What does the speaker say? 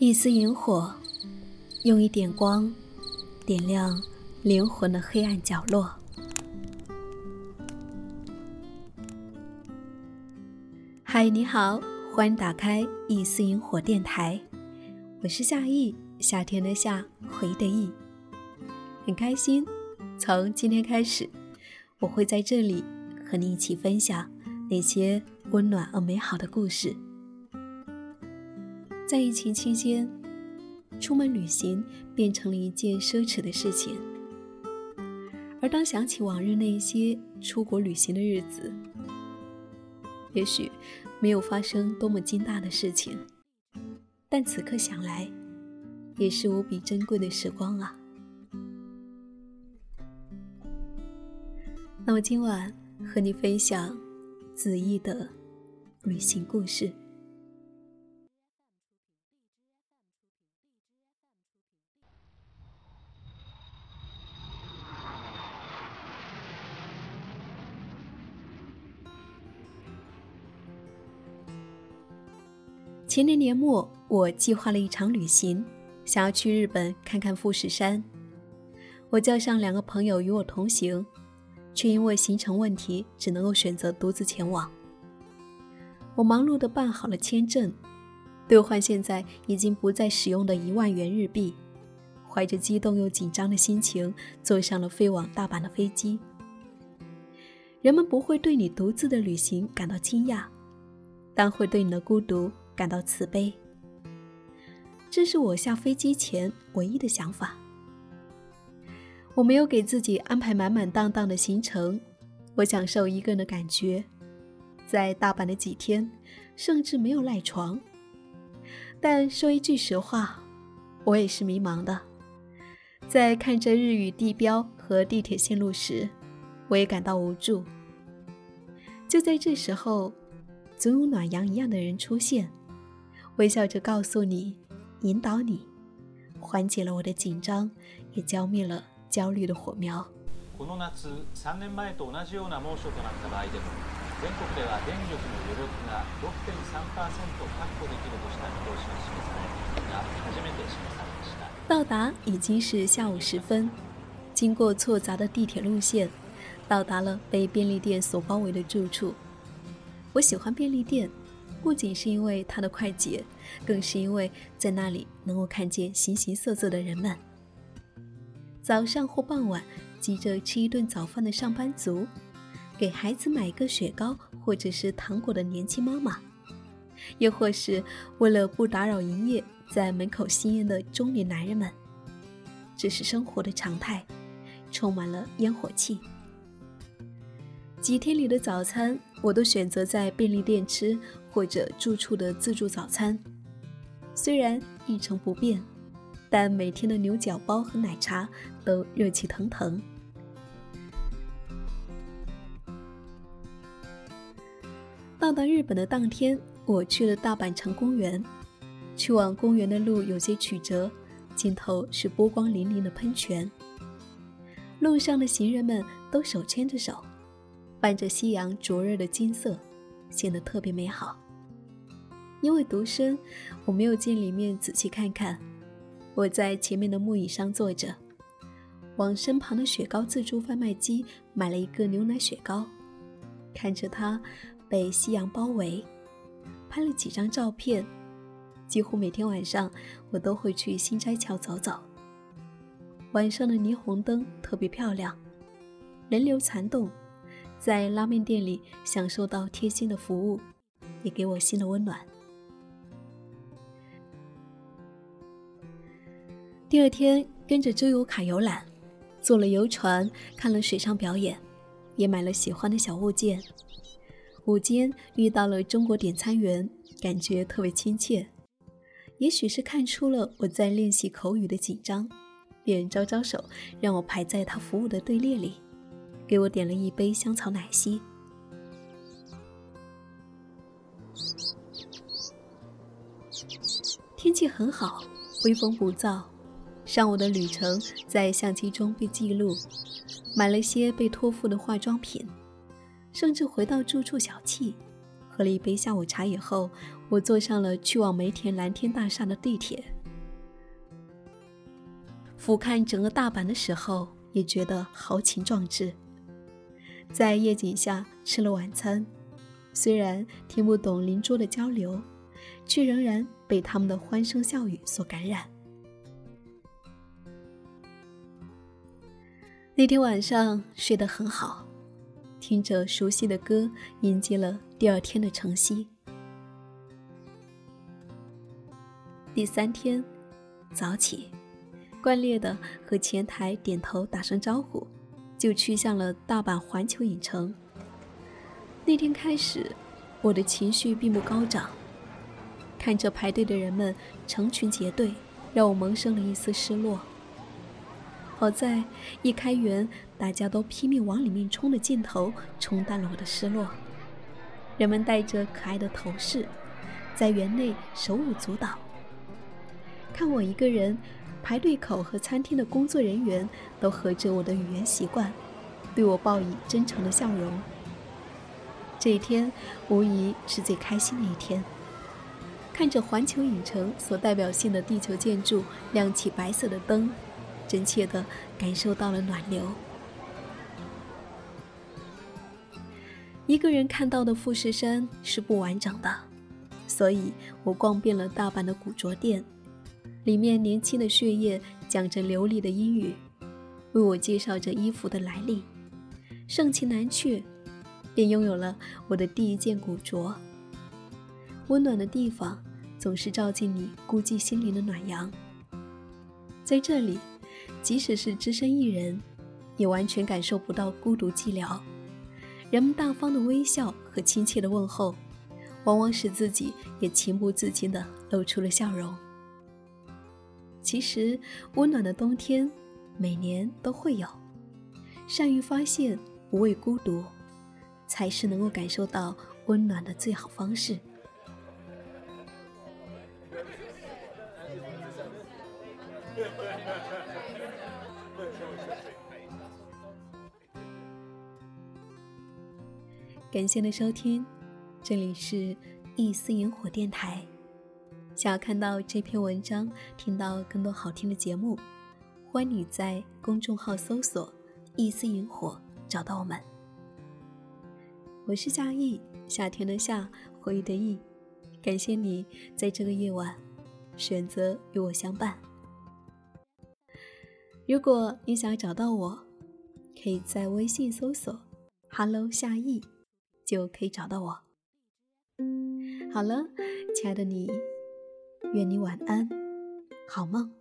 一丝萤火，用一点光，点亮灵魂的黑暗角落。嗨，你好，欢迎打开一丝萤火电台，我是夏意，夏天的夏，回的意，很开心。从今天开始，我会在这里和你一起分享那些温暖而美好的故事。在疫情期间，出门旅行变成了一件奢侈的事情。而当想起往日那些出国旅行的日子，也许没有发生多么惊大的事情，但此刻想来，也是无比珍贵的时光啊。那么今晚和你分享子毅的旅行故事。前年年末，我计划了一场旅行，想要去日本看看富士山。我叫上两个朋友与我同行，却因为行程问题，只能够选择独自前往。我忙碌地办好了签证，兑换现在已经不再使用的一万元日币，怀着激动又紧张的心情，坐上了飞往大阪的飞机。人们不会对你独自的旅行感到惊讶，但会对你的孤独。感到慈悲，这是我下飞机前唯一的想法。我没有给自己安排满满当当的行程，我享受一个人的感觉。在大阪的几天，甚至没有赖床。但说一句实话，我也是迷茫的。在看着日语地标和地铁线路时，我也感到无助。就在这时候，总有暖阳一样的人出现。微笑着告诉你，引导你，缓解了我的紧张，也浇灭了焦虑的火苗。この夏、3年前と同じような猛暑となった場合でも、全国では電力の余力が6.3%確保できるとした見通しが示され、が初めて示されました。到达已经是下午时分，经过错杂的地铁路线，到达了被便利店所包围的住处。我喜欢便利店。 不仅是因为它的快捷，更是因为在那里能够看见形形色色的人们。早上或傍晚，急着吃一顿早饭的上班族，给孩子买一个雪糕或者是糖果的年轻妈妈，又或是为了不打扰营业，在门口吸烟的中年男人们。这是生活的常态，充满了烟火气。几天里的早餐，我都选择在便利店吃。或者住处的自助早餐，虽然一成不变，但每天的牛角包和奶茶都热气腾腾。到达日本的当天，我去了大阪城公园。去往公园的路有些曲折，尽头是波光粼粼的喷泉。路上的行人们都手牵着手，伴着夕阳灼热的金色。显得特别美好。因为独身，我没有进里面仔细看看。我在前面的木椅上坐着，往身旁的雪糕自助贩卖机买了一个牛奶雪糕，看着它被夕阳包围，拍了几张照片。几乎每天晚上，我都会去新斋桥走走。晚上的霓虹灯特别漂亮，人流攒动。在拉面店里享受到贴心的服务，也给我新的温暖。第二天跟着周游卡游览，坐了游船，看了水上表演，也买了喜欢的小物件。午间遇到了中国点餐员，感觉特别亲切。也许是看出了我在练习口语的紧张，便招招手，让我排在他服务的队列里。给我点了一杯香草奶昔。天气很好，微风不燥。上午的旅程在相机中被记录，买了些被托付的化妆品，甚至回到住处小憩，喝了一杯下午茶以后，我坐上了去往梅田蓝天大厦的地铁。俯瞰整个大阪的时候，也觉得豪情壮志。在夜景下吃了晚餐，虽然听不懂邻桌的交流，却仍然被他们的欢声笑语所感染。那天晚上睡得很好，听着熟悉的歌，迎接了第二天的晨曦。第三天早起，惯例的和前台点头打声招呼，就去向了大阪环球影城。那天开始，我的情绪并不高涨，看着排队的人们成群结队，让我萌生了一丝失落。好在一开园，大家都拼命往里面冲的劲头冲淡了我的失落。人们戴着可爱的头饰，在园内手舞足蹈。看我一个人，排队口和餐厅的工作人员都合着我的语言习惯，对我报以真诚的笑容。这一天无疑是最开心的一天。看着环球影城所代表性的地球建筑亮起白色的灯。真切地感受到了暖流。一个人看到的富士山是不完整的，所以我逛遍了大阪的古着店，里面年轻的血液讲着流利的英语，为我介绍着衣服的来历。盛情难却，便拥有了我的第一件古着。温暖的地方总是照进你孤寂心灵的暖阳，在这里。即使是只身一人，也完全感受不到孤独寂寥。人们大方的微笑和亲切的问候，往往使自己也情不自禁地露出了笑容。其实，温暖的冬天每年都会有。善于发现，不畏孤独，才是能够感受到温暖的最好方式。感谢您的收听，这里是一丝萤火电台。想要看到这篇文章，听到更多好听的节目，欢迎你在公众号搜索“一丝萤火”找到我们。我是夏意，夏天的夏，回忆的忆。感谢你在这个夜晚选择与我相伴。如果你想要找到我，可以在微信搜索 “hello 夏意”。就可以找到我。好了，亲爱的你，愿你晚安，好梦。